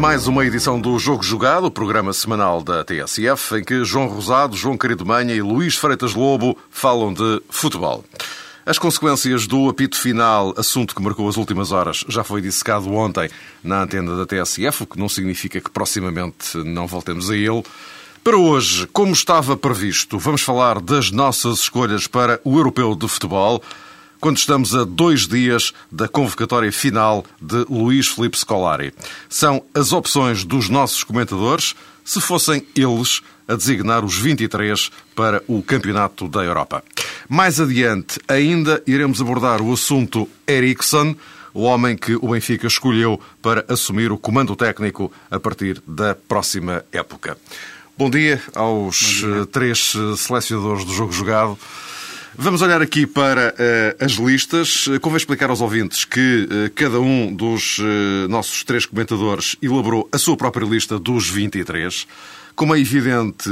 Mais uma edição do Jogo Jogado, o programa semanal da TSF, em que João Rosado, João Querido Manha e Luís Freitas Lobo falam de futebol. As consequências do apito final, assunto que marcou as últimas horas, já foi dissecado ontem na antena da TSF, o que não significa que proximamente não voltemos a ele. Para hoje, como estava previsto, vamos falar das nossas escolhas para o Europeu de Futebol quando estamos a dois dias da convocatória final de Luís Felipe Scolari. São as opções dos nossos comentadores, se fossem eles a designar os 23 para o Campeonato da Europa. Mais adiante, ainda iremos abordar o assunto Eriksson, o homem que o Benfica escolheu para assumir o comando técnico a partir da próxima época. Bom dia aos Bom dia. três selecionadores do jogo jogado. Vamos olhar aqui para uh, as listas. Convém explicar aos ouvintes que uh, cada um dos uh, nossos três comentadores elaborou a sua própria lista dos 23. Como é evidente,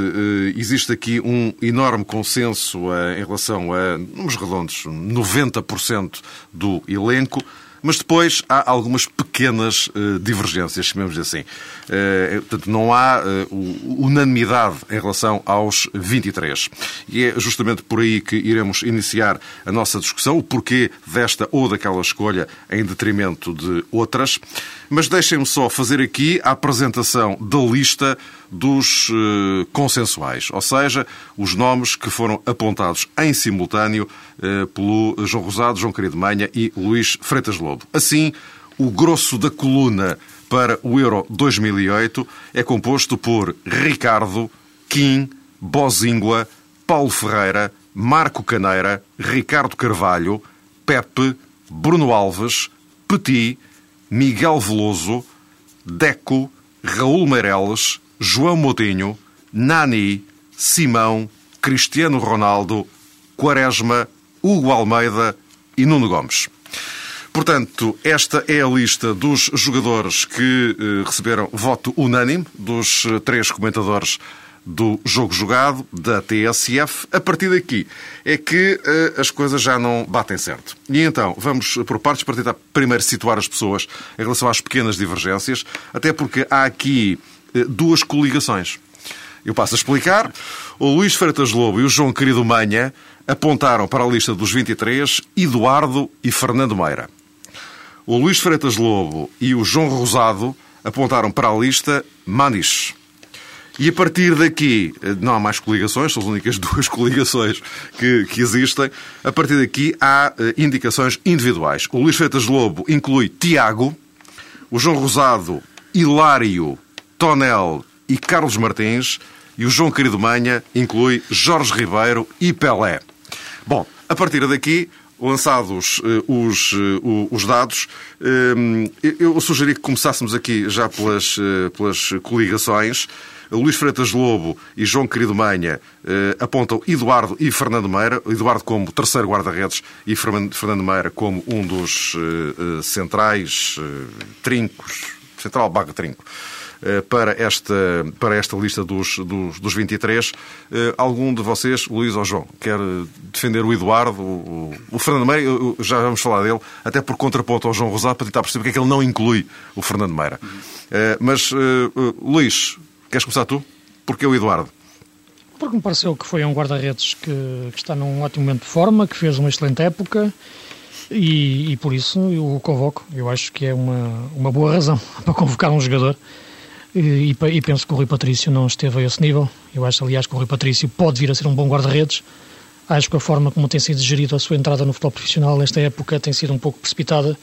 existe aqui um enorme consenso em relação a números redondos, 90% do elenco. Mas depois há algumas pequenas uh, divergências, chamemos assim. Uh, portanto, não há uh, unanimidade em relação aos 23. E é justamente por aí que iremos iniciar a nossa discussão, o porquê desta ou daquela escolha em detrimento de outras. Mas deixem-me só fazer aqui a apresentação da lista dos uh, consensuais, ou seja, os nomes que foram apontados em simultâneo uh, pelo João Rosado, João Querido Manha e Luís Freitas Lobo. Assim, o grosso da coluna para o Euro 2008 é composto por Ricardo, Kim, Bozingua, Paulo Ferreira, Marco Caneira, Ricardo Carvalho, Pepe, Bruno Alves, Petit, Miguel Veloso, Deco, Raul Meireles, João Moutinho, Nani, Simão, Cristiano Ronaldo, Quaresma, Hugo Almeida e Nuno Gomes. Portanto, esta é a lista dos jogadores que eh, receberam voto unânime dos eh, três comentadores do jogo jogado, da TSF. A partir daqui é que uh, as coisas já não batem certo. E então, vamos por partes, para tentar primeiro situar as pessoas em relação às pequenas divergências, até porque há aqui duas coligações. Eu passo a explicar. O Luís Freitas Lobo e o João Querido Manha apontaram para a lista dos 23 Eduardo e Fernando Meira. O Luís Freitas Lobo e o João Rosado apontaram para a lista Maniche. E a partir daqui, não há mais coligações, são as únicas duas coligações que, que existem. A partir daqui há uh, indicações individuais. O Luís Freitas Lobo inclui Tiago, o João Rosado, Hilário, Tonel e Carlos Martins, e o João Querido Manha inclui Jorge Ribeiro e Pelé. Bom, a partir daqui, lançados uh, os, uh, os dados, uh, eu sugeri que começássemos aqui já pelas, pelas coligações. Luís Freitas Lobo e João Querido Manha eh, apontam Eduardo e Fernando Meira, Eduardo como terceiro guarda-redes e Fernando Meira como um dos eh, centrais eh, trincos, central baga trinco para esta, para esta lista dos, dos, dos 23. Algum de vocês, Luís ou João, quer defender o Eduardo, o, o Fernando Meira, já vamos falar dele, até por contraponto ao João Rosado, para tentar perceber porque é que ele não inclui o Fernando Meira. Mas, Luís, Queres começar tu? Porquê o Eduardo? Porque me pareceu que foi um guarda-redes que, que, está num ótimo momento de forma, que fez uma excelente época e, e, por isso eu o convoco. Eu acho que é uma, uma boa razão para convocar um jogador e, e, penso que o Rui Patrício não esteve a esse nível. Eu acho, aliás, que o Rui Patrício pode vir a ser um bom guarda-redes. Acho que a forma como tem sido gerido a sua entrada no futebol profissional nesta época tem sido um pouco precipitada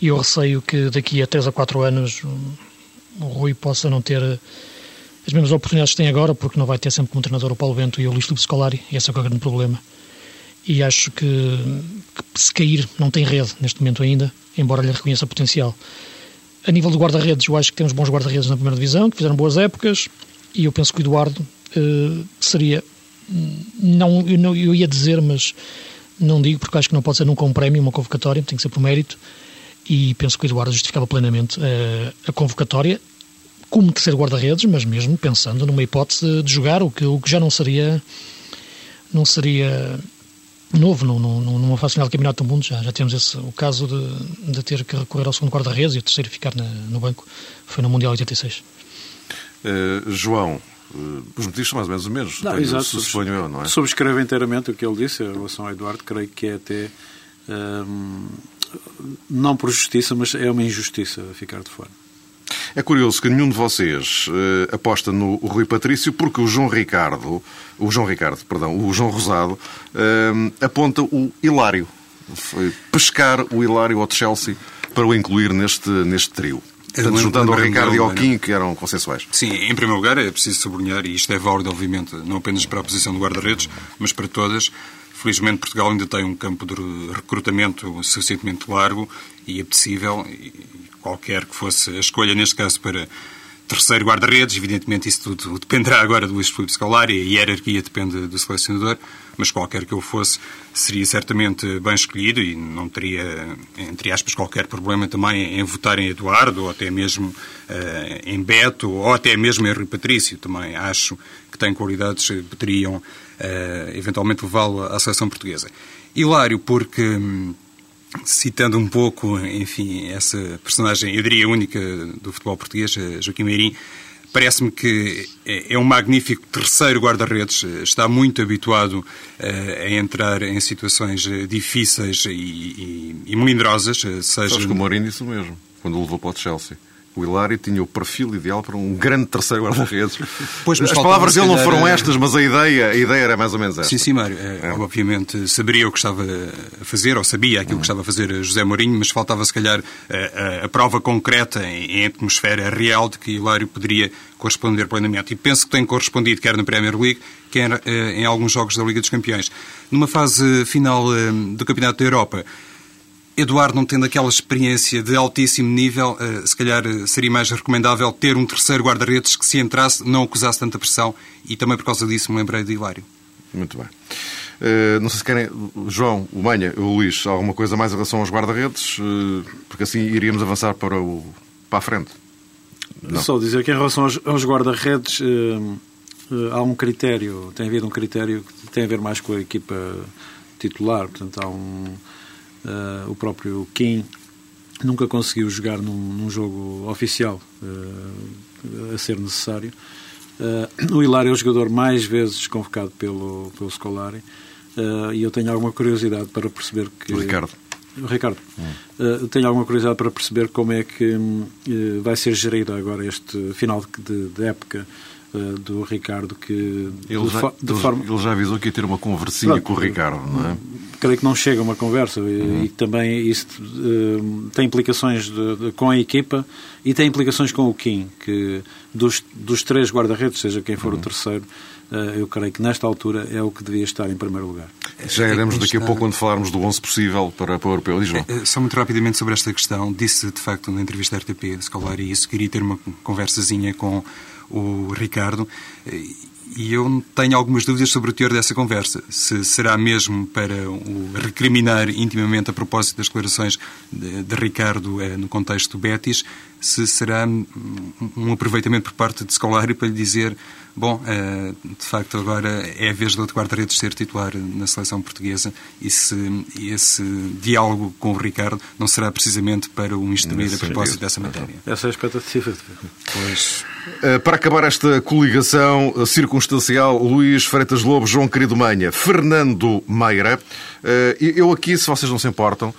e eu receio que daqui a 3 a 4 anos o Rui possa não ter as mesmas oportunidades que tem agora, porque não vai ter sempre como treinador o Paulo Bento e o Luís Filipe Scolari, e esse é o grande problema. E acho que, que, se cair não tem rede neste momento ainda, embora lhe reconheça potencial. A nível de guarda-redes, eu acho que temos bons guarda-redes na primeira divisão, que fizeram boas épocas, e eu penso que o Eduardo eh, seria não, eu, não, eu ia dizer, mas não digo porque acho que não pode ser nunca um prémio, uma convocatória, tem que ser por mérito. E penso que o Eduardo justificava plenamente uh, a convocatória como terceiro guarda-redes, mas mesmo pensando numa hipótese de jogar, o que, o que já não seria não seria novo no, no, numa fase final do Campeonato do Mundo. Já, já temos esse, o caso de, de ter que recorrer ao segundo guarda-redes e o terceiro ficar na, no banco. Foi no Mundial 86. Uh, João, uh, os motivos são mais ou menos os mesmos. Não, exato, suponho eu, não é? Subscrevo inteiramente o que ele disse em relação ao Eduardo. Creio que é até. Um, não por justiça, mas é uma injustiça ficar de fora. É curioso que nenhum de vocês uh, aposta no Rui Patrício porque o João Ricardo, o João Ricardo, perdão, o João Rosado uh, aponta o Hilário. Foi pescar o Hilário ao Chelsea para o incluir neste, neste trio. Portanto, juntando ao Ricardo e ao Kim, que eram consensuais. Sim, em primeiro lugar é preciso sublinhar, e isto é válido, obviamente, não apenas para a posição do guarda-redes, mas para todas. Felizmente, Portugal ainda tem um campo de recrutamento suficientemente largo e apetecível, e qualquer que fosse a escolha, neste caso, para terceiro guarda-redes. Evidentemente, isso tudo dependerá agora do Luís Filipe Scolari, a hierarquia depende do selecionador, mas qualquer que eu fosse seria certamente bem escolhido e não teria, entre aspas, qualquer problema também em votar em Eduardo, ou até mesmo uh, em Beto, ou até mesmo em Rui Patrício. Também acho que tem qualidades que poderiam uh, eventualmente levá-lo à seleção portuguesa. Hilário, porque. Hum, citando um pouco, enfim, essa personagem, eu diria única do futebol português, Joaquim Meirim, parece-me que é, é um magnífico terceiro guarda-redes, está muito habituado uh, a entrar em situações eh, difíceis e, e, e melindrosas, seja... Que o Mourinho disse o mesmo, quando o levou para o Chelsea o Hilário tinha o perfil ideal para um grande terceiro guarda-redes. As palavras dele não foram estas, mas a ideia, a ideia era mais ou menos esta. Sim, sim, Mário. É, é. Obviamente saberia o que estava a fazer, ou sabia aquilo que estava a fazer José Mourinho, mas faltava se calhar a, a, a prova concreta em, em atmosfera real de que Hilário poderia corresponder plenamente. E penso que tem correspondido quer na Premier League, quer eh, em alguns jogos da Liga dos Campeões. Numa fase final eh, do Campeonato da Europa, Eduardo, não tendo aquela experiência de altíssimo nível, eh, se calhar eh, seria mais recomendável ter um terceiro guarda-redes que, se entrasse, não acusasse tanta pressão e também por causa disso me lembrei de Hilário. Muito bem. Uh, não sei se querem, João, o Manha, o Luís, alguma coisa mais em relação aos guarda-redes, uh, porque assim iríamos avançar para, o, para a frente. Não. Só dizer que em relação aos, aos guarda-redes uh, há um critério, tem havido um critério que tem a ver mais com a equipa titular, portanto há um Uh, o próprio Kim nunca conseguiu jogar num, num jogo oficial uh, a ser necessário. Uh, o Hilário é o jogador mais vezes convocado pelo, pelo Scolari e eu tenho alguma curiosidade para perceber que... O Ricardo. Ricardo. Hum. tenho alguma curiosidade para perceber como é que vai ser gerido agora este final de, de época uh, do Ricardo que ele já, de forma... ele já avisou que ia ter uma conversinha Pronto, com o Ricardo, não é? Creio que não chega uma conversa uhum. e, também isso uh, tem implicações de, de, com a equipa e tem implicações com o Kim, que dos, dos três guarda-redes, seja quem for uhum. o terceiro, uh, eu creio que nesta altura é o que devia estar em primeiro lugar. Já iremos daqui a pouco quando falarmos do 11 possível para, para o europeu. Diz, Só muito rapidamente sobre esta questão. Disse, de facto, na entrevista da RTP, de Scolari, isso, queria ter uma conversazinha com o Ricardo, e eu tenho algumas dúvidas sobre o teor dessa conversa. Se será mesmo para o recriminar intimamente a propósito das declarações de, de Ricardo eh, no contexto do Betis, se será um aproveitamento por parte de Scolari para lhe dizer bom, eh, de facto agora é a vez do outro guarda-redes ser titular na seleção portuguesa e se esse diálogo com o Ricardo não será precisamente para o instruir a propósito dessa matéria. Essa é a expectativa. Pois... Eh, para acabar esta coligação circunstancial, Luís Freitas Lobo, João Querido Manha, Fernando Meira, eh, eu aqui, se vocês não se importam,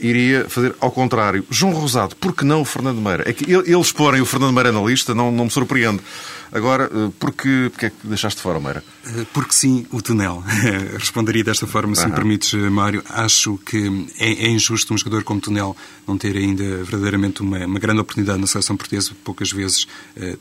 iria fazer ao contrário. João Rosado, por que não o Fernando Meira? É que eles porem o Fernando Meira na lista, não, não me surpreende. Agora, eh, porquê, porquê é que deixaste fora, Meira? Eh, porque sim, o túnel. Responderia desta forma, se uhum. me permites, eh, Mário. Acho que é, é, injusto um jogador como Tunel não ter ainda verdadeiramente uma, uma grande oportunidade na seleção portuguesa. Poucas vezes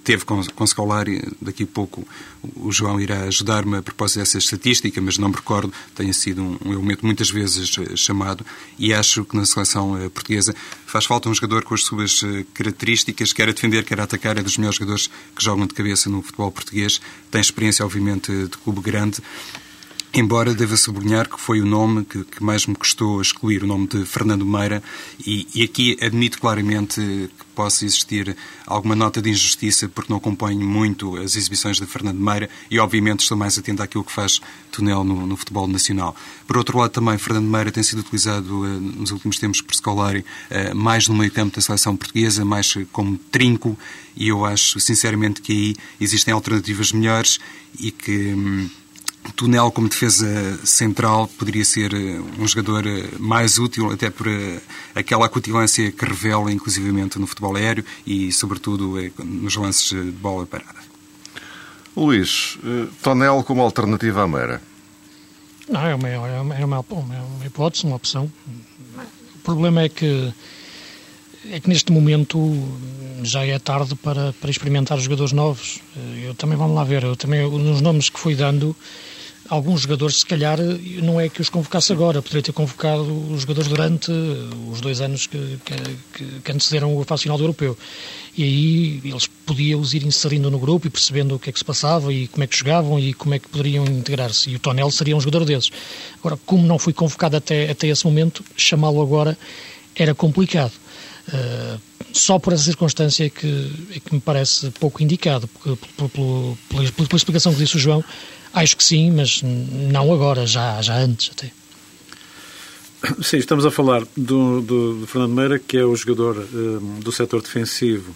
teve com, com Scolari. Daqui a pouco o João irá ajudar-me a propósito dessa estatística, mas não me recordo. Tenha sido um, um elemento muitas vezes uh, chamado. E acho que na seleção uh, portuguesa faz falta um jogador com as suas características, quer a defender, quer a atacar. É dos melhores jogadores que jogam de cabeça no futebol português, tem experiência, obviamente, de clube grande. Embora deva sublinhar que foi o nome que, que, mais me custou excluir, o nome de Fernando Meira, e, e, aqui admito claramente que possa existir alguma nota de injustiça, porque não acompanho muito as exibições de Fernando Meira e, obviamente, estou mais atento àquilo que faz Tunel no, no futebol nacional. Por outro lado, também, Fernando Meira tem sido utilizado uh, nos últimos tempos por Scolari uh, mais no meio-campo da seleção portuguesa, mais como trinco, e eu acho, sinceramente, que aí existem alternativas melhores e que. Hum, Tunel como defesa central poderia ser eh, um jogador eh, mais útil, até por eh, aquela acutilância que revela, inclusivamente, no futebol aéreo e, sobretudo, nos lances de bola parada. Luís, Tonel como alternativa à Meira? Não, é uma, é uma, é uma, uma hipótese, uma opção. O problema é que é que neste momento já é tarde para, para experimentar jogadores novos. Eu também, vamos lá ver, eu também, nos nomes que fui dando, alguns jogadores, se calhar, não é que os convocasse agora, poderia ter convocado os jogadores durante os dois anos que, que, que antecederam a fase final do europeu. E aí eles podiam-os ir inserindo no grupo e percebendo o que é que se passava e como é que jogavam e como é que poderiam integrar-se. E o Tonel seria um jogador desses. Agora, como não foi convocado até, até esse momento, chamá-lo agora era complicado. Uh, só por essa circunstância é que, é que me parece pouco indicado, porque, pela, pela, pela explicação que disse o João, Acho que sim, mas não agora, já, já antes até. Sim, estamos a falar do, do, do Fernando Meira, que é o jogador um, do setor defensivo,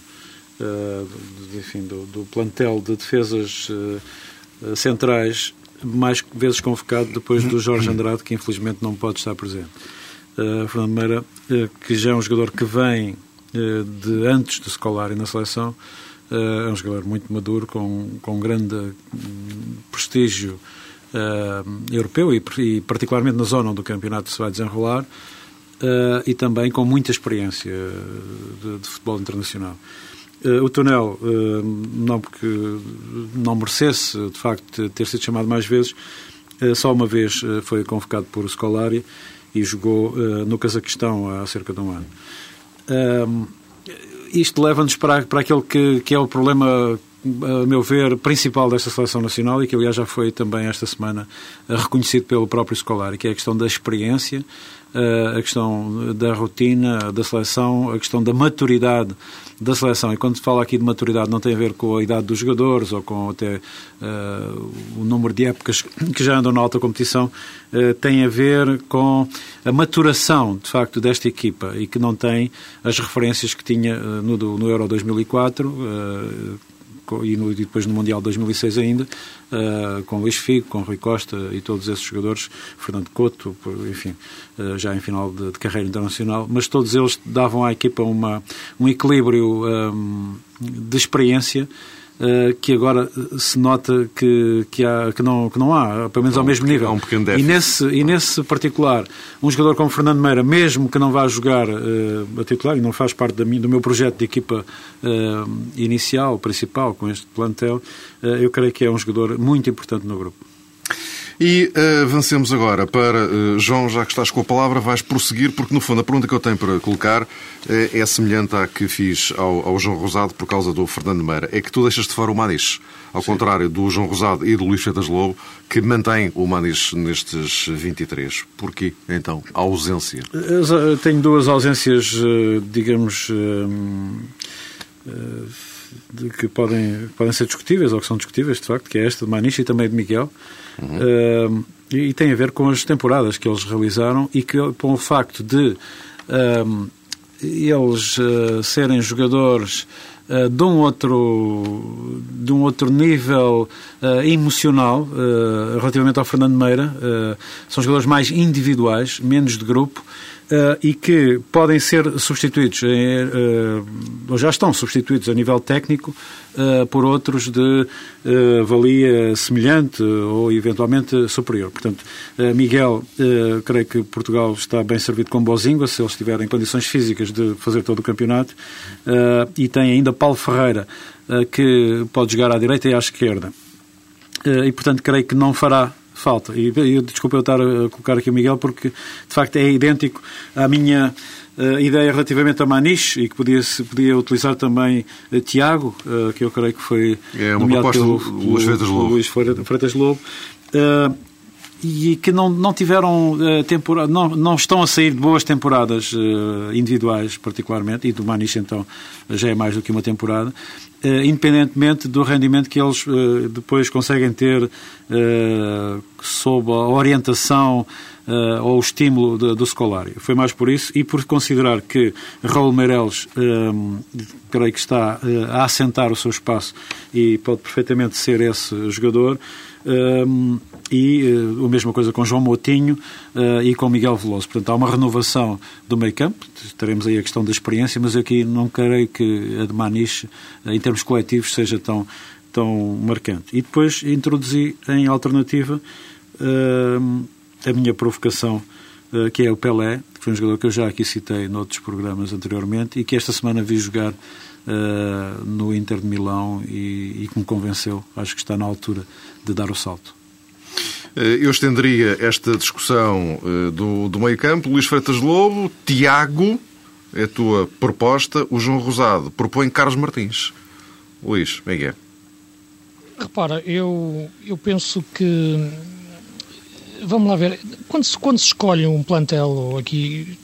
uh, enfim, do, do, plantel de defesas uh, centrais, mais vezes convocado depois do Jorge Andrade, que infelizmente não pode estar presente. Uh, Fernando Meira, que já é um jogador que vem de antes do Scolari na seleção, é um jogador muito maduro, com, com grande hum, prestígio uh, europeu e, e, particularmente na zona onde o campeonato se vai desenrolar uh, e também com muita experiência de, de futebol internacional. Uh, o Tunel, não porque não merecesse, de facto, ter sido chamado mais vezes, só uma vez foi convocado por Scolari e jogou no Cazaquistão há cerca de um ano isto leva-nos para, para aquele que, que é o problema a meu ver, principal desta seleção nacional e que, aliás, já foi também esta semana eh, reconhecido pelo próprio Scolari, que é a questão da experiência, eh, a questão da rotina da seleção, a questão da maturidade da seleção. E quando se fala aqui de maturidade, não tem a ver com a idade dos jogadores ou com até uh, o número de épocas que já andam na alta competição, uh, tem a ver com a maturação, de facto, desta equipa e que não tem as referências que tinha uh, no, no Euro 2004 e, no, e depois no Mundial de 2006 ainda, uh, com Luís Figo, com Rui Costa e todos esses jogadores, Fernando Couto, enfim, uh, já em final de, de, carreira internacional, mas todos eles davam à equipa uma, um equilíbrio um, de experiência que agora se nota que, que, há, que, não, que não há, pelo menos ao mesmo nível. Há um pequeno déficit. E nesse, e nesse particular, um jogador como Fernando Meira, mesmo que não vá jogar uh, a titular e não faz parte da minha, do meu projeto de equipa uh, inicial, principal, com este plantel, eu creio que é um jogador muito importante no grupo. E uh, avancemos agora para, uh, João, já que estás com a palavra, vais prosseguir, porque no fundo a pergunta que eu tenho para colocar uh, é semelhante à que fiz ao, ao, João Rosado por causa do Fernando Meira. É que tu deixas de fora o Manis, ao Sim. contrário do João Rosado e do Luís Freitas Lobo, que mantém o Manis nestes 23. Porquê, então, a ausência? Eu tenho duas ausências, digamos que podem, podem ser discutíveis, ou que são discutíveis, de facto, que é esta de Maniche e também de Miguel. Uhum. Uh, e, tem a ver com as temporadas que eles realizaram e que, com o facto de uh, eles uh, serem jogadores uh, de um outro de um outro nível uh, emocional relativamente ao Fernando Meira são jogadores mais individuais menos de grupo uh, e que podem ser substituídos, uh, ou já estão substituídos a nível técnico, uh, por outros de valia semelhante ou eventualmente superior. Portanto, Miguel, creio que Portugal está bem servido com Bozingua, se eles tiverem condições físicas de fazer todo o campeonato, e tem ainda Paulo Ferreira, que pode jogar à direita e à esquerda. E, portanto, creio que não fará falta. E, e desculpa eu estar a colocar aqui o Miguel, porque de facto é idêntico à minha uh, ideia relativamente a Maniche e que podia, se podia utilizar também uh, Tiago, uh, que eu creio que foi é uma nomeado pelo, pelo, Luís Freitas Lobo. Luís Freitas Lobo. Uh, e que não, não tiveram uh, temporada, não, não estão a sair de boas temporadas uh, individuais, particularmente, e do Maniche então já é mais do que uma temporada, uh, independentemente do rendimento que eles depois conseguem ter sob a orientação ou o estímulo de, do Scolari. Foi mais por isso e por considerar que Raul Meireles creio que está a assentar o seu espaço e pode perfeitamente ser esse jogador e uh, a mesma coisa com João Moutinho uh, e com Miguel Veloso. Portanto, há uma renovação do meio campo, teremos aí a questão da experiência, mas aqui não creio que a de Maniche, uh, em termos coletivos, seja tão, tão marcante. E depois introduzi em alternativa a minha provocação, que é o Pelé, que foi um jogador que eu já aqui citei noutros programas anteriormente e que esta semana vi jogar no Inter de Milão e, e que me convenceu. Acho que está na altura de dar o salto. Eh, eu estenderia esta discussão eh, do, do meio-campo. Luís Freitas Lobo, Tiago, é a tua proposta. O João Rosado propõe Carlos Martins. Luís, como é que é? Repara, eu, eu penso que. Vamos lá ver. Quando se, quando se escolhe um plantel aqui,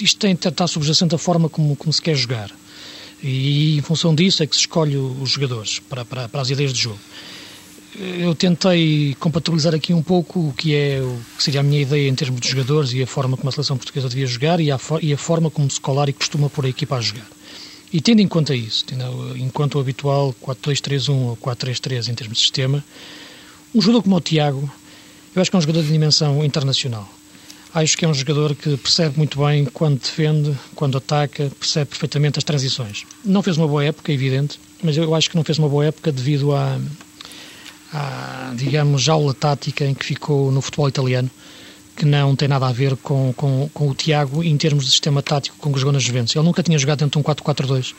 isto tem, está subjacente a forma como, como se quer jogar. E em função disso é que se escolhe os jogadores para, para, para as ideias de jogo eu tentei compatibilizar aqui um pouco o que é o que seria a minha ideia em termos de jogadores e a forma como a seleção portuguesa devia jogar e a, e a forma como Scolari costuma pôr a equipa a jogar. E tendo em conta isso, tendo conta o habitual 4-2-3-1 ou 4-3-3 em termos de sistema, um jogador como o Tiago, eu acho que é um jogador de dimensão internacional. Acho que é um jogador que percebe muito bem quando defende, quando ataca, percebe perfeitamente as transições. Não fez uma boa época, é evidente, mas eu acho que não fez uma boa época devido a à, digamos, jaula tática em que ficou no futebol italiano, que não tem nada a ver com, com, com o Tiago em termos de sistema tático com que jogou na Juventus. Ele nunca tinha jogado dentro de um 4-4-2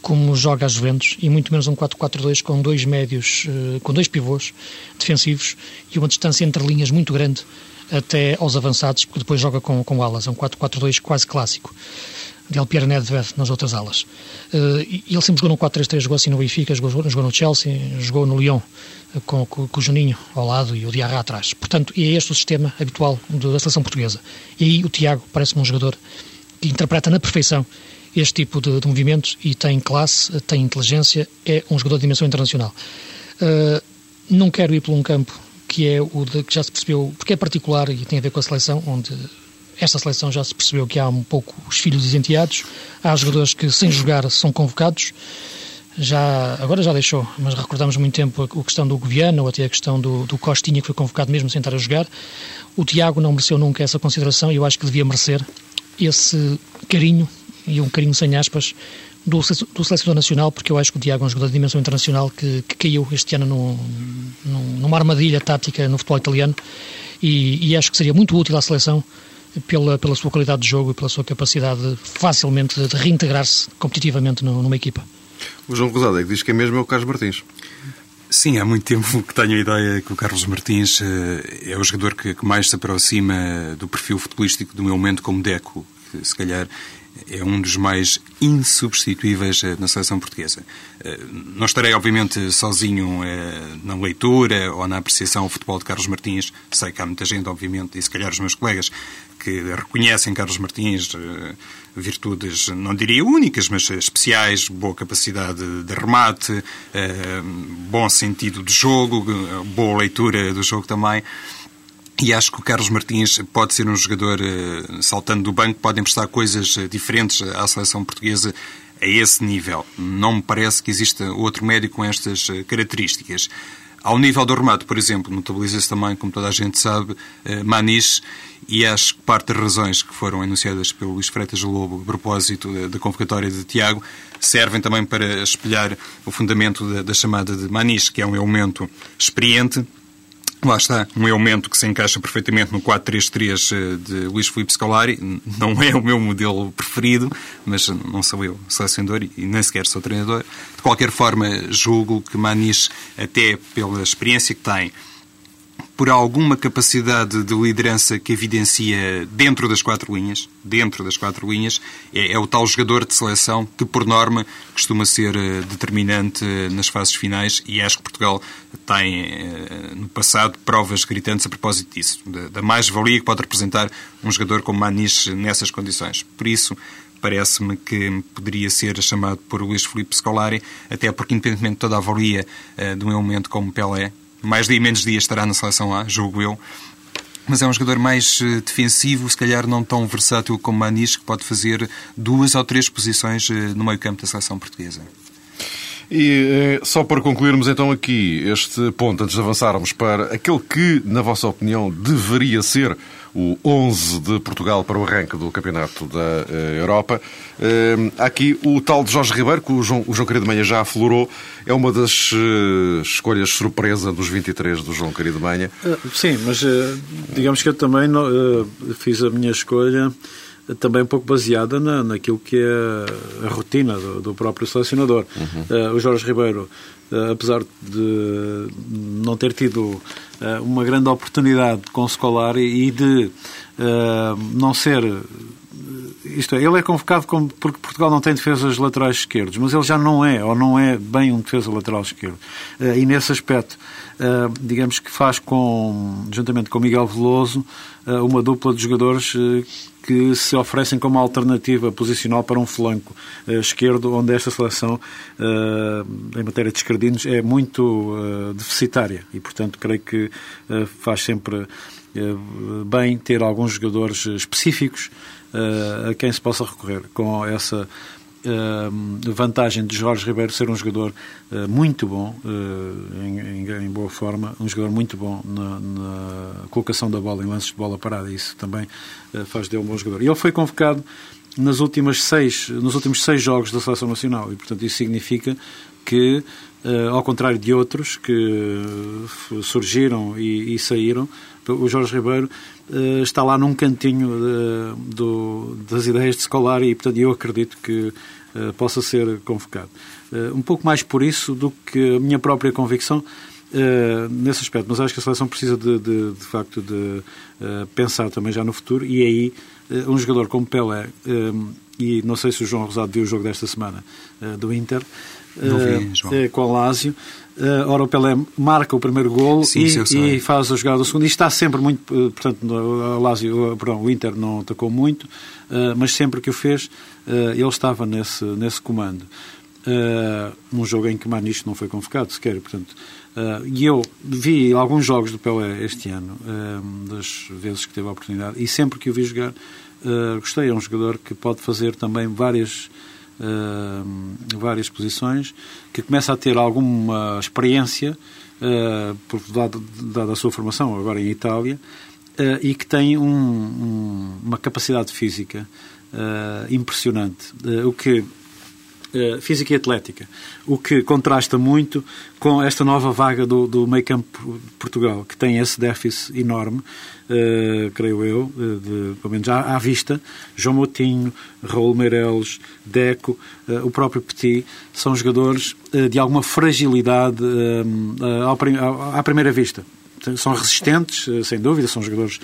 como joga a Juventus, e muito menos um 4-4-2 com dois médios, eh, com dois pivôs defensivos e uma distância entre linhas muito grande até aos avançados, porque depois joga com, com alas. É um 4-4-2 quase clássico. Del Pierre Nedved nas outras alas. Uh, ele sempre jogou no 4-3-3, jogou assim no Benfica, jogou, jogou no Chelsea, jogou no Lyon, uh, com, com, com, o Juninho ao lado e o Diarra atrás. Portanto, é este o sistema habitual da seleção portuguesa. E aí o Tiago parece-me um jogador que interpreta na perfeição este tipo de, de, movimentos e tem classe, tem inteligência, é um jogador de dimensão internacional. Uh, não quero ir por um campo que é o de, que já se percebeu, porque é particular e tem a ver com a seleção, onde esta seleção já se percebeu que há um pouco os filhos isenteados, há jogadores que sem jogar são convocados, já, agora já deixou, mas recordamos muito tempo a, questão do Goviano ou até a questão do, do Costinha, que foi convocado mesmo sem estar a jogar. O Tiago não mereceu nunca essa consideração e eu acho que devia merecer esse carinho, e um carinho sem aspas, do, do selecionador nacional, porque eu acho que o Tiago é um jogador de dimensão internacional que, que caiu este ano num, numa armadilha tática no futebol italiano e, e acho que seria muito útil à seleção pela, pela sua qualidade de jogo e pela sua capacidade facilmente de reintegrar-se competitivamente numa equipa. O João Rosado é que diz que é mesmo é o Carlos Martins. Sim, há muito tempo que tenho a ideia que o Carlos Martins eh, é o jogador que mais se aproxima do perfil futebolístico do meu momento como Deco, que se calhar é um dos mais insubstituíveis eh, na seleção portuguesa. Eh, não estarei, obviamente, sozinho na leitura ou na apreciação ao futebol de Carlos Martins. Sei que há muita gente, obviamente, e se calhar os meus colegas, que reconhecem Carlos Martins eh, virtudes, não diria únicas, mas especiais, boa capacidade de remate, eh, bom sentido de jogo, boa leitura do jogo também. E acho que o Carlos Martins pode ser um jogador, eh, saltando do banco, pode emprestar coisas diferentes à seleção portuguesa a esse nível. Não me parece que exista outro médio com estas características. Ao nível do remate, por exemplo, notabiliza-se também, como toda a gente sabe, Maniche e acho que parte das razões que foram enunciadas pelo Luís Freitas Lobo a propósito da, convocatória de Tiago servem também para espelhar o fundamento da, da chamada de Maniche, que é um elemento experiente, Lá está, um elemento que se encaixa perfeitamente no 4-3-3 eh, de Luís Filipe Scolari. Não é o meu modelo preferido, mas não sou eu selecionador e nem sequer sou treinador. De qualquer forma, julgo que Maniche, até pela experiência que tem, por alguma capacidade de liderança que evidencia dentro das quatro linhas, dentro das quatro linhas, é, é o tal jogador de seleção que, por norma, costuma ser eh, determinante eh, nas fases finais e acho que Portugal tem, eh, no passado, provas gritantes a propósito disso, da, da mais-valia que pode representar um jogador como Maniche nessas condições. Por isso, parece-me que poderia ser chamado por Luís Filipe Scolari, até porque, independentemente de toda a valia de um elemento como Pelé, mais dia menos dia estará na seleção A, julgo eu, mas é um jogador mais uh, defensivo, se calhar não tão versátil como Manis, que pode fazer duas ou três posições uh, no meio campo da seleção portuguesa. E só para concluirmos então aqui este ponto, antes de avançarmos para aquele que, na vossa opinião, deveria ser o 11 de Portugal para o arranque do Campeonato da eh, Europa. Eh, há aqui o tal de Jorge Ribeiro, que o João, o João Querido Manha já aflorou, é uma das eh, escolhas surpresa dos 23 do João Querido Manha. Sim, mas digamos que eu também fiz a minha escolha também um pouco baseada na, naquilo que é a rotina do, do próprio selecionador. Uhum. Uh, o Jorge Ribeiro, uh, apesar de não ter tido uh, uma grande oportunidade com o Scolari e de não ser isto é, ele é convocado como, porque Portugal não tem defesas laterais esquerdos, mas ele já não é, ou não é bem um defesa lateral esquerdo. e nesse aspecto, digamos que faz com, juntamente com Miguel Veloso, uma dupla de jogadores que se oferecem como alternativa posicional para um flanco uh, esquerdo, onde esta seleção, uh, em matéria de esquerdinos, é muito uh, deficitária e, portanto, creio que faz sempre bem ter alguns jogadores específicos a quem se possa recorrer com essa vantagem de Jorge Ribeiro ser um jogador muito bom, em, em, boa forma, um jogador muito bom na, na, colocação da bola em lances de bola parada. Isso também faz dele um bom jogador. E ele foi convocado nas últimas seis, nos últimos seis jogos da Seleção Nacional e, portanto, isso significa que, ao contrário de outros que surgiram e, e saíram, o Jorge Ribeiro está lá num cantinho de, do, das ideias de escolar e, portanto, eu acredito que eh, possa ser convocado. Eh, um pouco mais por isso do que a minha própria convicção uh, nesse aspecto, mas acho que a seleção precisa de, de, de facto de pensar também já no futuro e aí um jogador como Pelé e não sei se o João Rosado viu o jogo desta semana do Inter vi, com o Lásio Uh, ora, o Pelé marca o primeiro golo sim, e, e, faz a jogada do segundo. E está sempre muito. Portanto, o, Lásio, perdão, o Inter não atacou muito, uh, mas sempre que o fez, uh, ele estava nesse, nesse comando. Uh, num jogo em que Maniche não foi convocado sequer, portanto. E eu vi alguns jogos do Pelé este ano, das vezes que teve a oportunidade, e sempre que o vi jogar, gostei. É um jogador que pode fazer também várias uh, várias posições, que começa a ter alguma experiência, uh, por, dada, a sua formação agora em Itália, uh, e que tem um, um, uma capacidade física uh, impressionante. o que Uh, física e atlética, o que contrasta muito com esta nova vaga do, do meio campo Portugal, que tem esse déficit enorme uh, creio eu, uh, de, pelo menos à, à, vista, João Moutinho, Raul Meireles, Deco, uh, o próprio Petit, são jogadores de alguma fragilidade à primeira vista são resistentes, sem dúvida, são jogadores,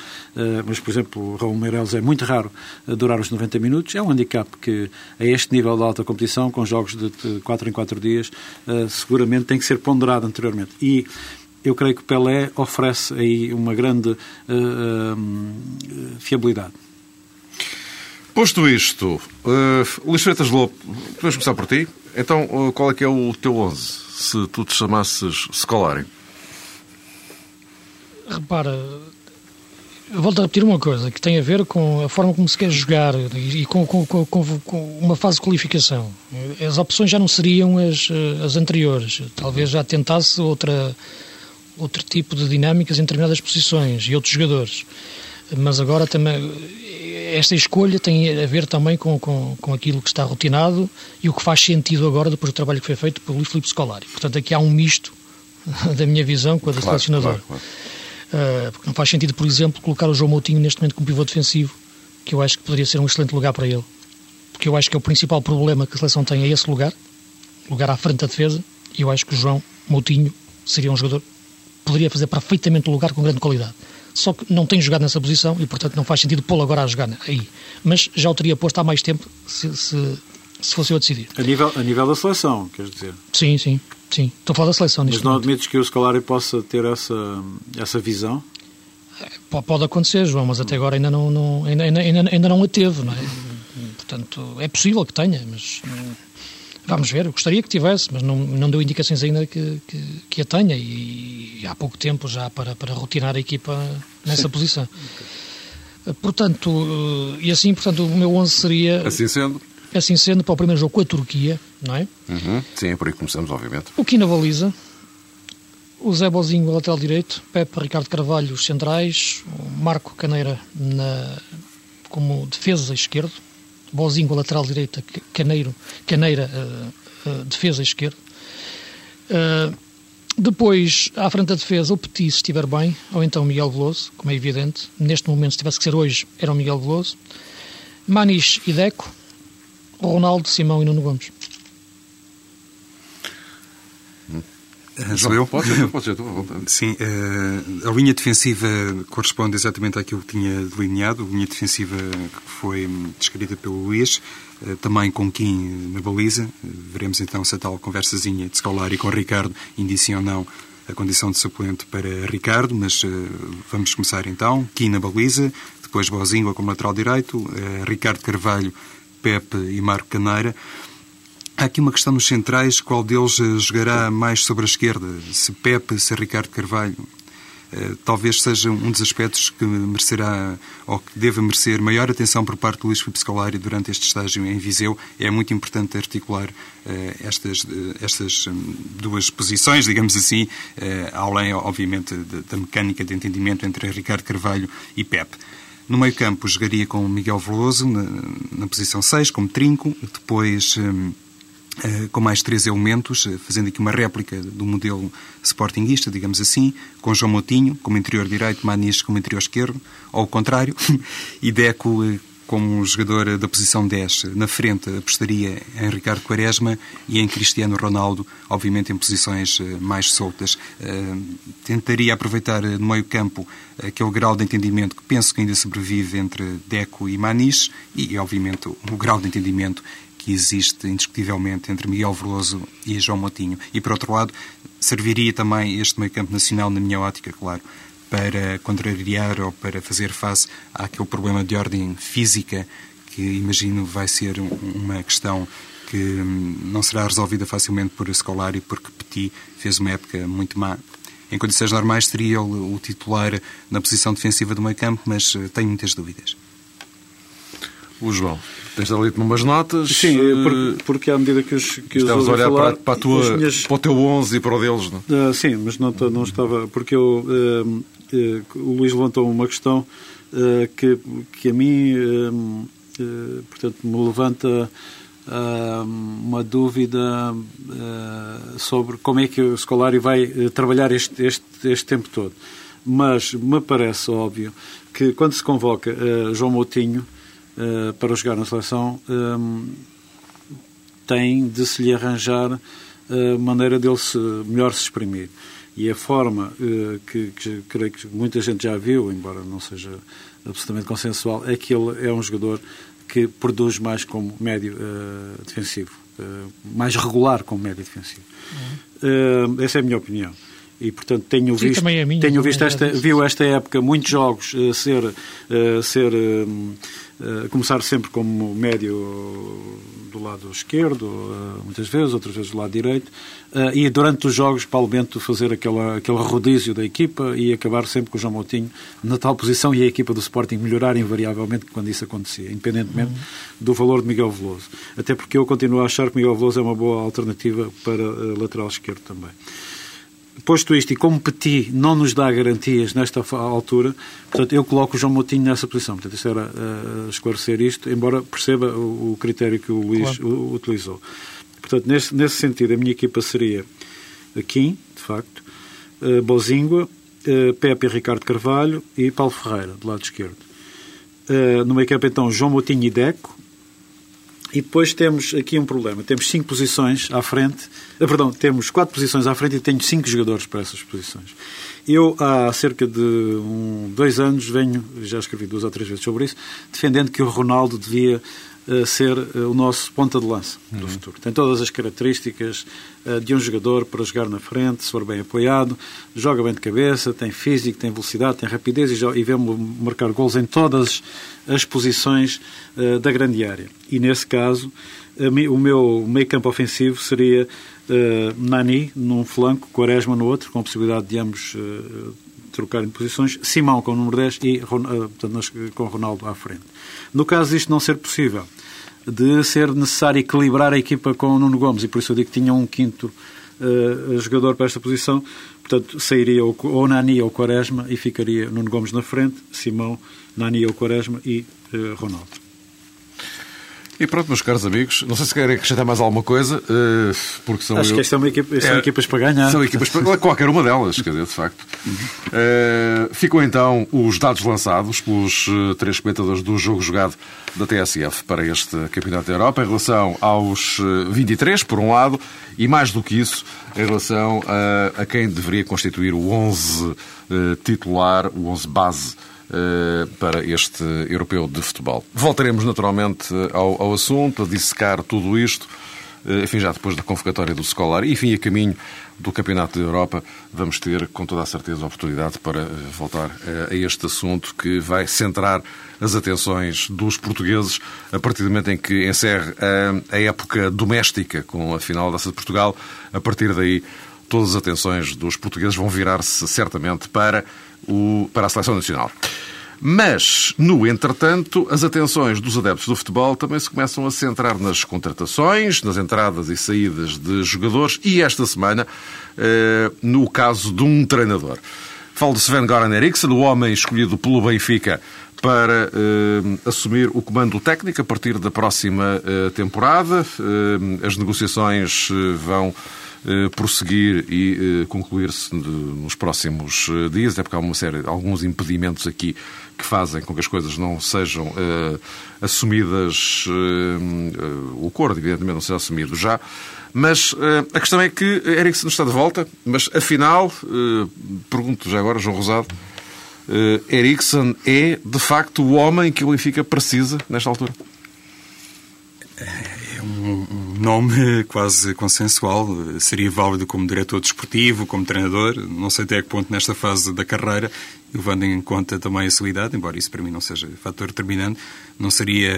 mas, por exemplo, o Raul Meireles é muito raro durar os 90 minutos. É um handicap que, a este nível de alta competição, com jogos de 4 em 4 dias, seguramente tem que ser ponderado anteriormente. E eu creio que Pelé oferece aí uma grande fiabilidade. Posto isto, uh, Luís Freitas Lobo, podemos começar por ti. Então, qual é que é o teu 11, se tu te chamasses Scolari? Repara, eu volto a repetir uma coisa que tem a ver com a forma como se quer jogar e com, com, com, com, uma fase de qualificação. As opções já não seriam as, as anteriores. Talvez já tentasse outra outro tipo de dinâmicas em determinadas posições e outros jogadores. Mas agora também esta escolha tem a ver também com, com, com aquilo que está rotinado e o que faz sentido agora depois do trabalho que foi feito pelo Luís Filipe Scolari. Portanto, aqui há um misto da minha visão com a da claro, selecionador. Claro, claro. Uh, porque não faz sentido, por exemplo, colocar o João Moutinho neste momento como pivô defensivo, que eu acho que poderia ser um excelente lugar para ele. Porque eu acho que é o principal problema que a seleção tem é esse lugar, lugar à frente da defesa, e eu acho que o João Moutinho seria um jogador poderia fazer perfeitamente o lugar com grande qualidade. Só que não tem jogado nessa posição e, portanto, não faz sentido pô-lo agora a jogar aí. Mas já o teria posto há mais tempo se, se, se fosse eu a decidir. A nível, a nível da seleção, queres dizer? Sim, sim. Sim. Estou a falar da seleção Mas neste não momento. admites que o Scolari possa ter essa, essa visão? P- Pode acontecer, João, mas até agora ainda não, não- ainda, ainda, ainda, ainda não a teve, não é? Portanto, é possível que tenha, mas vamos ver. Eu gostaria que tivesse, mas não, não deu indicações ainda que, que, que a tenha e, há pouco tempo já para, para rotinar a equipa nessa posição. Portanto, eh, e assim, portanto, o meu 11 seria, Assim sendo. Assim sendo, para o primeiro jogo com a Turquia, não é? Uhum. Sim, é por aí que começamos, obviamente. O Kim na baliza, o Zé Bozinho, lateral direito, Pepe Ricardo Carvalho, os centrais, o Marco Caneira na, como defesa esquerdo, Bozinho, lateral direito, Caneiro, Caneira, eh, eh, defesa esquerdo. Eh, depois, à frente da defesa, o Petit, se estiver bem, ou então Miguel Veloso, como é evidente. Neste momento, se tivesse que ser hoje, era o Miguel Veloso. Manis e Deco, Ronaldo, Simão e Nuno Gomes. Sou eu? Pode ser, pode ser, tu, à vontade. Sim, eh, a linha defensiva corresponde exatamente àquilo que tinha delineado, a linha defensiva que foi hum, descrita pelo Luís, eh, também com Kim na baliza. Veremos então se a tal conversazinha de Scolari com Ricardo indicia ou não a condição de suplente para Ricardo, mas eh, vamos começar então. Kim na baliza, depois Bozinho como lateral direito, Ricardo Carvalho, Pepe e Marco Caneira. Há aqui uma questão nos centrais, qual deles eh, jogará mais sobre a esquerda? Se Pepe, se Ricardo Carvalho? Eh, Talvez seja um dos aspectos que merecerá, ou que deva merecer maior atenção por parte do Luís Filipe Scolari durante este estágio em Viseu. É muito importante articular eh, estas, estas hum, duas posições, digamos assim, além, obviamente, da mecânica de entendimento entre Ricardo Carvalho e Pepe. No meio campo jogaria com Miguel Veloso na, na posição 6, como trinco, depois hum, eh, com mais três elementos, eh, fazendo aqui uma réplica do modelo sportinguista, digamos assim, com João Moutinho como interior direito, Manias como interior esquerdo, ou ao contrário, e Deco eh, como um jogador da posição 10. Na frente apostaria em Ricardo Quaresma e em Cristiano Ronaldo, obviamente em posições eh, mais soltas. Eh, Tentaria aproveitar eh, no meio campo aquele grau de entendimento que penso que ainda sobrevive entre Deco e Manis e, obviamente, o grau de entendimento que existe indiscutivelmente entre Miguel Veloso e João Moutinho. E, por outro lado, serviria também este meio-campo nacional, na minha ótica, claro, para contrariar ou para fazer face àquele problema de ordem física que imagino vai ser um- uma questão que hum, não será resolvida facilmente por Scolari, porque Petit fez uma época muito má. Em condições normais seria o, titular na posição defensiva do meio-campo, mas eh, tenho muitas dúvidas. O João, tens ali umas notas. Sim, eh, porque, porque à medida que os que os Estavas a olhar falar, para, para, a tua, as minhas- para o teu 11 e para o deles, não? Ah, sim, mas não, não estava. Porque eu, ah, eh, o Luís levantou uma questão ah, que, que a mim, ah, eh, portanto, me levanta ah, uma dúvida sobre como é que o Scolari vai eh, trabalhar este, este, este tempo todo. Mas me parece óbvio que quando se convoca João Moutinho ah, para jogar na seleção, ah, tem de se lhe arranjar a maneira dele se, melhor se exprimir. E a forma eh, que, que creio que muita gente já viu, embora não seja absolutamente consensual, é que ele é um jogador que produz mais como médio eh, defensivo, eh, mais regular como médio defensivo. Eh, essa é a minha opinião. E, portanto, tenho Sim, visto, também é minha, tenho visto já esta, viu esta época muitos jogos eh, ser, eh, ser eh, começar sempre como médio do lado esquerdo, muitas vezes, outras vezes do lado direito, e durante os jogos Paulo Bento fazer aquela, aquele rodízio da equipa e acabar sempre com o João Moutinho na tal posição e a equipa do Sporting melhorar invariavelmente quando isso acontecia, independentemente do valor de Miguel Veloso. Até porque eu continuo a achar que Miguel Veloso é uma boa alternativa para lateral esquerdo também. Posto isto, e como Petit não nos dá garantias nesta altura, portanto, eu coloco o João Moutinho nessa posição. Portanto, isso era eh, esclarecer isto, embora perceba o, o critério que o Luís Claro. utilizou. Portanto, nesse, nesse sentido, a minha equipa seria Kim, de facto, uh, Bozingua, eh, Pepe e Ricardo Carvalho e Paulo Ferreira, do lado esquerdo. Eh, no meio campo, então, João Moutinho e Deco. E depois temos aqui um problema. Temos cinco posições à frente. Ah, perdão, temos quatro posições à frente e tenho cinco jogadores para essas posições. Eu, há cerca de um, dois anos, venho, já escrevi duas ou três vezes sobre isso, defendendo que o Ronaldo devia ser uh, o nosso ponta de lança do uhum. futuro. Tem todas as características uh, de um jogador para jogar na frente, se for bem apoiado, joga bem de cabeça, tem físico, tem velocidade, tem rapidez e, e vemos marcar gols em todas as posições da grande área. E nesse caso, o meu meio campo ofensivo seria Nani num flanco, Quaresma no outro, com a possibilidade de ambos trocarem posições, Simão com o número 10 e portanto, com Ronaldo à frente. No caso disto não ser possível, de ser necessário equilibrar a equipa com o Nuno Gomes, e por isso eu digo que tinha um quinto uh, jogador para esta posição, portanto sairia ou, ou Nani ou Quaresma e ficaria Nuno Gomes na frente, Simão, Nani ou Quaresma e uh, Ronaldo. E pronto, meus caros amigos, não sei se querem acrescentar mais alguma coisa, eh, porque são. Acho eu... que estas uma equipa, são é, equipas para ganhar. São equipas para qualquer uma delas, quer dizer, de facto. Uh, ficam então os dados lançados pelos uh, três comentadores do jogo jogado da TSF para este Campeonato da Europa, em relação aos 23, por um lado, e mais do que isso, em relação a, a quem deveria constituir o 11 uh, titular, o 11 base eh, para este europeu de futebol. Voltaremos naturalmente ao, ao assunto, a dissecar tudo isto, eh, enfim, já depois da convocatória do Scolar e, enfim, a caminho do Campeonato da Europa, vamos ter com toda a certeza a oportunidade para eh, voltar a este assunto que vai centrar as atenções dos portugueses a partir do momento em que encerre a, época doméstica com a final da de Portugal. A partir daí, todas as atenções dos portugueses vão virar-se certamente para o, para a seleção nacional. Mas, no entretanto, as atenções dos adeptos do futebol também se começam a centrar nas contratações, nas entradas e saídas de jogadores e, esta semana, eh, no caso de um treinador. Falo de Sven-Goran Eriksson, o homem escolhido pelo Benfica para eh, assumir o comando técnico a partir da próxima eh, temporada. as negociações vão eh, prosseguir e eh, concluir-se nos próximos eh, dias, até porque há uma série, alguns impedimentos aqui que fazem com que as coisas não sejam assumidas, o acordo, evidentemente, não seja assumido já. Mas a questão é que Ericsson está de volta, mas afinal, pergunto já agora, João Rosado, Ericsson é de facto o homem que o Benfica precisa nesta altura? Nome quase consensual. Seria válido como diretor desportivo, como treinador. Não sei até que ponto nesta fase da carreira, levando em conta também a sua idade, embora isso para mim não seja fator determinante, não seria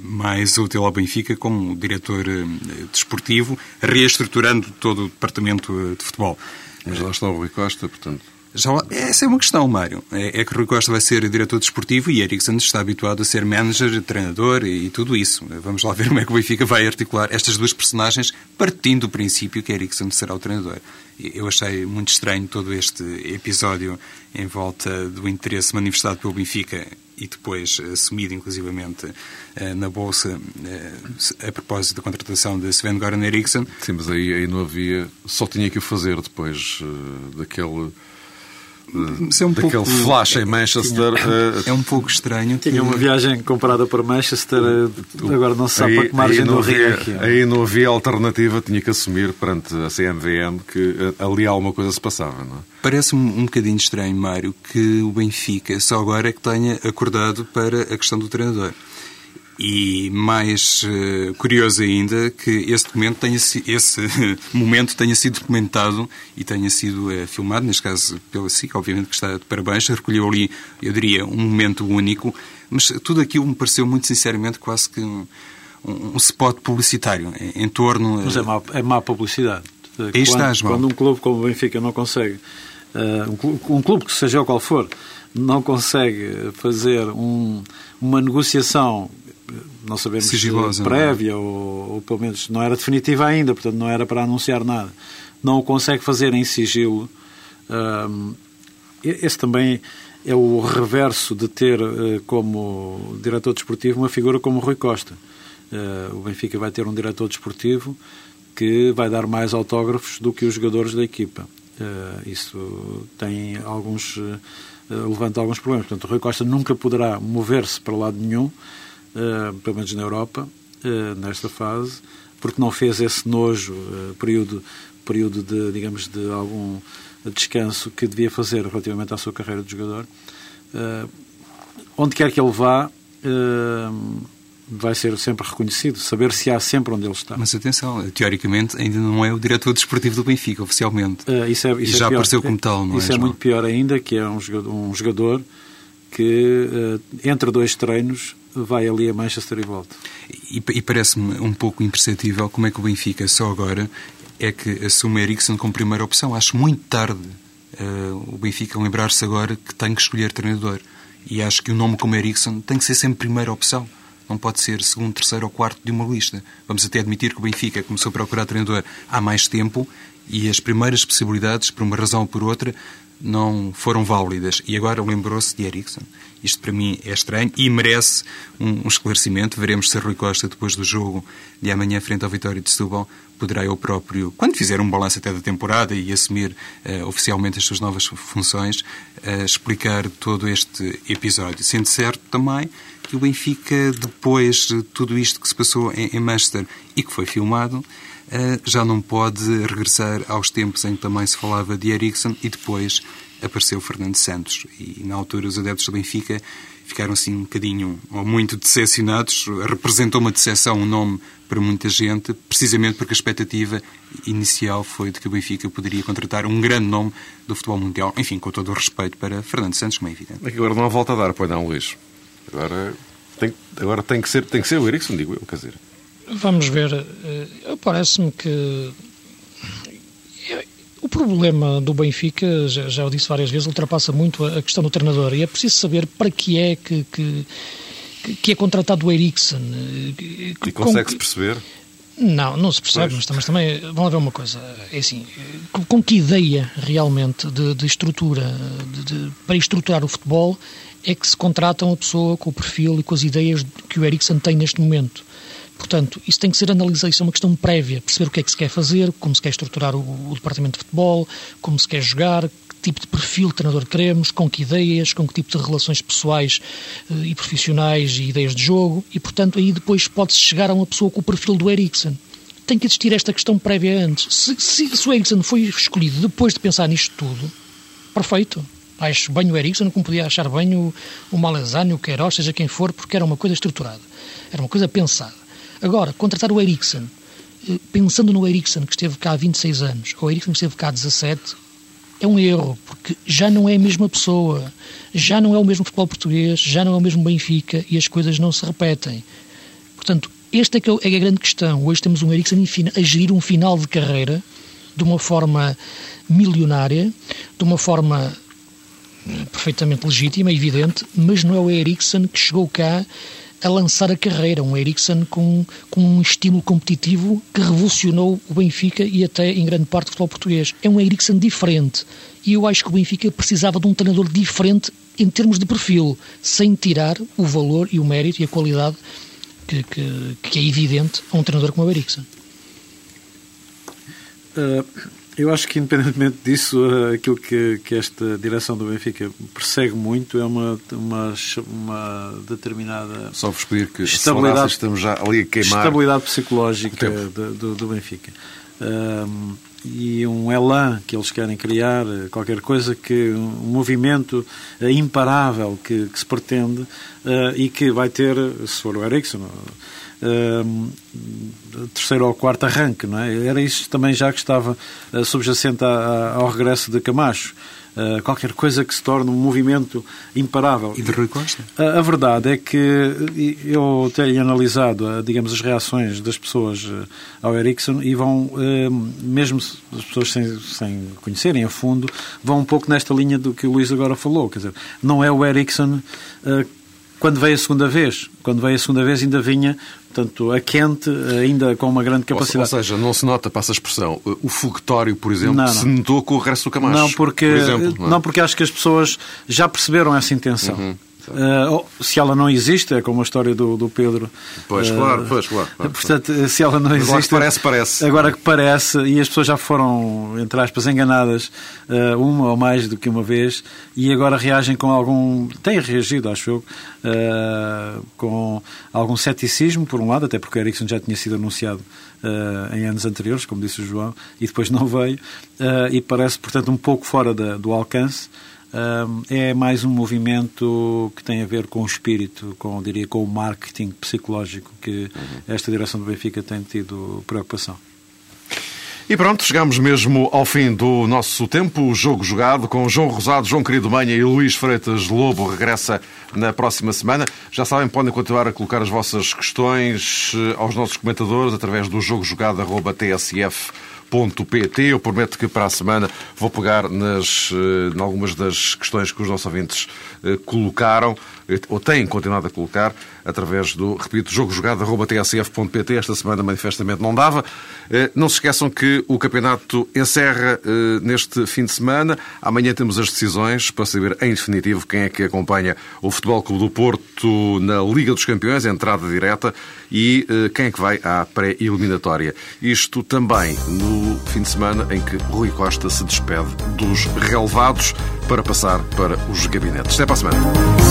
mais útil ao Benfica como diretor eh, desportivo, reestruturando todo o departamento de futebol. Mas lá está o Rui Costa, portanto. Já, essa é uma questão, Mário. É, é, que Rui Costa vai ser diretor desportivo e Ericsson está habituado a ser manager, treinador e, e, tudo isso. Vamos lá ver como é que o Benfica vai articular estas duas personagens partindo do princípio que Ericsson será o treinador. Eu achei muito estranho todo este episódio em volta do interesse manifestado pelo Benfica e depois assumido inclusivamente eh, na Bolsa eh, a propósito da contratação de Sven-Goran Eriksson. Sim, mas aí, aí não havia... Só tinha que o fazer depois daquele é um daquele pouco, flash em Manchester. Tinha, uh, é um pouco estranho. Tinha uma viagem comprada para Manchester, uh, agora não se sabe aí, para que margem do Rio aqui. Aí não havia alternativa, tinha que assumir perante a CMVM que uh, ali alguma coisa se passava. Não é? Parece-me um bocadinho estranho, Mário, que o Benfica só agora é que tenha acordado para a questão do treinador. E mais uh, curioso ainda que esse documento tenha esse momento tenha sido documentado e tenha sido uh, filmado, neste caso pela SIC, obviamente que está de parabéns, recolheu ali, eu diria, um momento único, mas tudo aquilo me pareceu muito sinceramente quase que um, um spot publicitário em, em torno... Mas é má, é má publicidade. Aí quando, estás, quando um clube como o Benfica não consegue, uh, um, clube, um clube que seja qual for, não consegue fazer um, uma negociação não sabemos Sigilosa, se prévia é? ou, ou, pelo menos não era definitiva ainda, portanto não era para anunciar nada. Não o consegue fazer em sigilo. Um, esse também é o reverso de ter uh, como diretor desportivo uma figura como Rui Costa. Uh, o Benfica vai ter um diretor desportivo que vai dar mais autógrafos do que os jogadores da equipa. Uh, isso tem alguns levanta alguns problemas. Portanto, o Rui Costa nunca poderá mover-se para lado nenhum uh, pelo menos na Europa, nesta fase, porque não fez esse nojo, período, período de, digamos, de algum descanso que devia fazer relativamente à sua carreira de jogador. onde quer que ele vá, vai ser sempre reconhecido, saber se há sempre onde ele está. Mas atenção, teoricamente ainda não é o diretor desportivo do Benfica, oficialmente. Uh, isso é, isso e é já pior. apareceu como tal, não isso é? Isso é muito pior ainda, que é um jogador, um jogador que uh, entre dois treinos vai ali a Manchester e volta. E, e parece-me um pouco imperceptível como é que o Benfica só agora é que assume Eriksen como primeira opção. Acho muito tarde uh, o Benfica lembrar-se agora que tem que escolher treinador. E acho que o nome como Eriksen tem que ser sempre primeira opção não pode ser segundo, terceiro ou quarto de uma lista. Vamos até admitir que o Benfica começou a procurar treinador há mais tempo e as primeiras possibilidades, por uma razão ou por outra, não foram válidas. E agora lembrou-se de Ericsson. Isto para mim é estranho e merece um, um, esclarecimento. Veremos se Rui Costa, depois do jogo de amanhã, frente ao Vitória de Setúbal, poderá eu próprio, quando fizer um balanço até da temporada e assumir uh, oficialmente as suas novas funções, uh, explicar todo este episódio. Sendo certo também que o Benfica, depois de tudo isto que se passou em, em Manchester e que foi filmado, já não pode regressar aos tempos em que também se falava de Ericsson e depois apareceu Fernando Santos. E na altura os adeptos do Benfica ficaram assim um bocadinho ou muito decepcionados. Representou uma decepção, um nome para muita gente, precisamente porque a expectativa inicial foi de que o Benfica poderia contratar um grande nome do futebol mundial. Enfim, com todo o respeito para Fernando Santos, como é evidente. É agora não há volta a dar, pois não, Luís. Agora tem, agora tem que ser, tem que ser o Ericsson, digo eu, quer dizer. Vamos ver. Eh, parece-me que o problema do Benfica, já, já o disse várias vezes, ultrapassa muito a questão do treinador e é preciso saber para que é que, que, que é contratado o Ericsson. E consegue-se perceber? Não, não se percebe, mas, mas, também, vamos lá ver uma coisa, é assim, com, com que ideia realmente de, de estrutura, de, de, para estruturar o futebol, é que se contrata uma pessoa com o perfil e com as ideias que o Ericsson tem neste momento. Portanto, isso tem que ser analisado, isso é uma questão prévia, perceber o que é que se quer fazer, como se quer estruturar o, o departamento de futebol, como se quer jogar, que tipo de perfil de treinador queremos, com que ideias, com que tipo de relações pessoais uh, e profissionais e ideias de jogo, e portanto aí depois pode-se chegar a uma pessoa com o perfil do Ericsson. Tem que existir esta questão prévia antes. Se, se, se o Ericsson foi escolhido depois de pensar nisto tudo, perfeito. Acho bem o Ericsson, como podia achar bem o, o o Queiroz, seja quem for, porque era uma coisa estruturada. Era uma coisa pensada. Agora, contratar o Ericsson, eh, pensando no Ericsson que esteve cá há 26 anos, ou o Ericsson que esteve cá há 17, é um erro, porque já não é a mesma pessoa, já não é o mesmo futebol português, já não é o mesmo Benfica e as coisas não se repetem. Portanto, esta é, que é a grande questão. Hoje temos um Ericsson a gerir um final de carreira de uma forma milionária, de uma forma perfeitamente legítima, evidente, mas não é o Ericsson que chegou cá a lançar a carreira, um Ericsson com, com um estímulo competitivo que revolucionou o Benfica e até em grande parte o futebol português. É um Ericsson diferente e eu acho que o Benfica precisava de um treinador diferente em termos de perfil, sem tirar o valor e o mérito e a qualidade que, que, que é evidente a um treinador como o Ericsson. Uh, eu acho que, independentemente disso, uh, aquilo que, que, esta direção do Benfica persegue muito é uma, uma, uma determinada. Só vos pedir que estabilidade, estamos já ali a queimar. Estabilidade psicológica do, do, do, Benfica. Uh, e um elan que eles querem criar, qualquer coisa que um movimento imparável que, que se pretende e que vai ter, se for o Ericsson, uh, terceiro ou quarto arranque, não é? Era isso também já que estava uh, subjacente ao regresso de Camacho. Uh, qualquer coisa que se torne um movimento imparável. E de Rui Costa? A, a verdade é que eu tenho analisado, digamos, as reações das pessoas ao Ericsson e vão, mesmo as pessoas sem, sem conhecerem a fundo, vão um pouco nesta linha do que o Luís agora falou. Quer dizer, não é o Ericsson quando veio a segunda vez. Quando veio a segunda vez ainda vinha, portanto, a quente, ainda com uma grande capacidade. Ou seja, não se nota, passa a expressão, o foguetório, por exemplo, não, não. se notou com o regresso do Camacho. Não, porque, por exemplo, não? não? porque acho que as pessoas já perceberam essa intenção. Uhum. Uh, se ela não existe, é como a história do, do Pedro. Pois, uh, claro, pois, claro. claro portanto, se ela não existe. Agora que parece, parece. Agora que parece, e as pessoas já foram, entre aspas, enganadas uh, uma ou mais do que uma vez, e agora reagem com algum. têm reagido, acho eu, com algum ceticismo, por um lado, até porque Ericsson já tinha sido anunciado uh, em anos anteriores, como disse o João, e depois não veio, uh, e parece, portanto, um pouco fora da, do alcance. É mais um movimento que tem a ver com o espírito, com, diria, com o marketing psicológico que esta direção do Benfica tem tido preocupação. E pronto, chegamos mesmo ao fim do nosso tempo. O jogo jogado com João Rosado, João Querido Manha e Luís Freitas Lobo regressa na próxima semana. Já sabem, podem continuar a colocar as vossas questões eh, aos nossos comentadores através do jogo jogado.tsf.pt. Eu prometo que para a semana vou pegar nas, eh, em algumas das questões que os nossos ouvintes eh, colocaram ou têm continuado a colocar, através do, repito, jogo jogado.tsf.pt. Esta semana, manifestamente, não dava. Eh, não se esqueçam que o campeonato encerra eh, neste fim de semana. Amanhã temos as decisões para saber, em definitivo, quem é que acompanha o Futebol Clube do Porto na Liga dos Campeões, entrada direta, e eh, quem é que vai à pré-eliminatória. Isto também no fim de semana em que Rui Costa se despede dos relevados para passar para os gabinetes. Até para a semana.